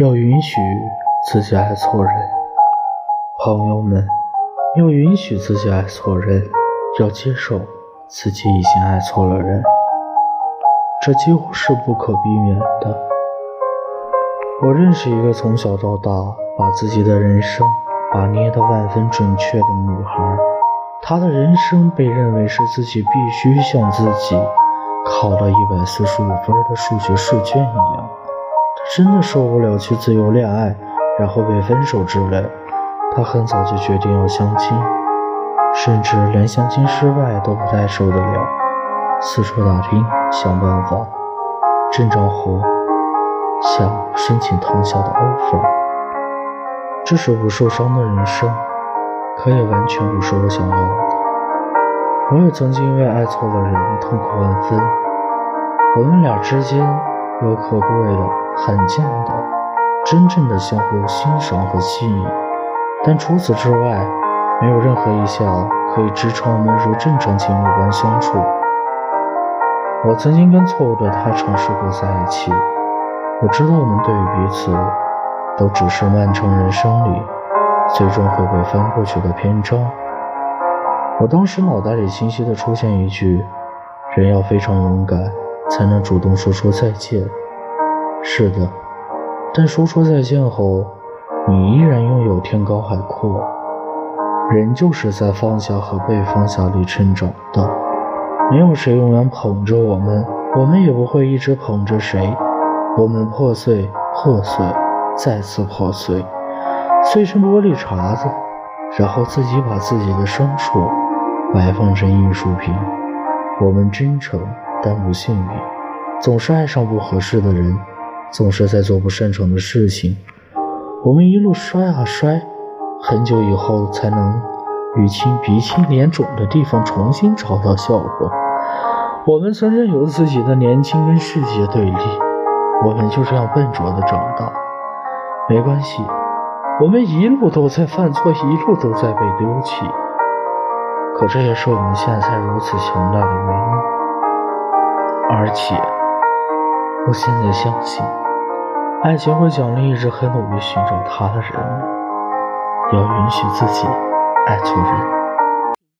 要允许自己爱错人，朋友们，要允许自己爱错人，要接受自己已经爱错了人，这几乎是不可避免的。我认识一个从小到大把自己的人生把捏得万分准确的女孩，她的人生被认为是自己必须像自己考了一百四十五分的数学试卷一样。真的受不了去自由恋爱，然后被分手之类。他很早就决定要相亲，甚至连相亲失败都不太受得了，四处打听，想办法，挣着活，想申请藤校的 offer。这是不受伤的人生，可也完全不是我想要的。我也曾经为爱错了人，痛苦万分。我们俩之间有可贵的。罕见的、真正的相互欣赏和吸引，但除此之外，没有任何一项可以支撑我们如正常情侣般相处。我曾经跟错误的他尝试过在一起，我知道我们对于彼此都只是漫长人生里最终会被翻过去的篇章。我当时脑袋里清晰的出现一句：人要非常勇敢，才能主动说出再见。是的，但说出再见后，你依然拥有天高海阔。人就是在放下和被放下里成长的，没有谁永远捧着我们，我们也不会一直捧着谁。我们破碎，破碎，再次破碎，碎成玻璃碴子，然后自己把自己的伤处摆放成艺术品。我们真诚，但不幸运，总是爱上不合适的人。总是在做不擅长的事情，我们一路摔啊摔，很久以后才能淤青鼻青脸肿的地方重新找到笑容。我们曾任由自己的年轻跟世界对立，我们就这样笨拙的长大。没关系，我们一路都在犯错，一路都在被丢弃。可这也是我们现在如此强大的原因。而且，我现在相信。爱情会奖励一直很努力寻找他的人，要允许自己爱错人。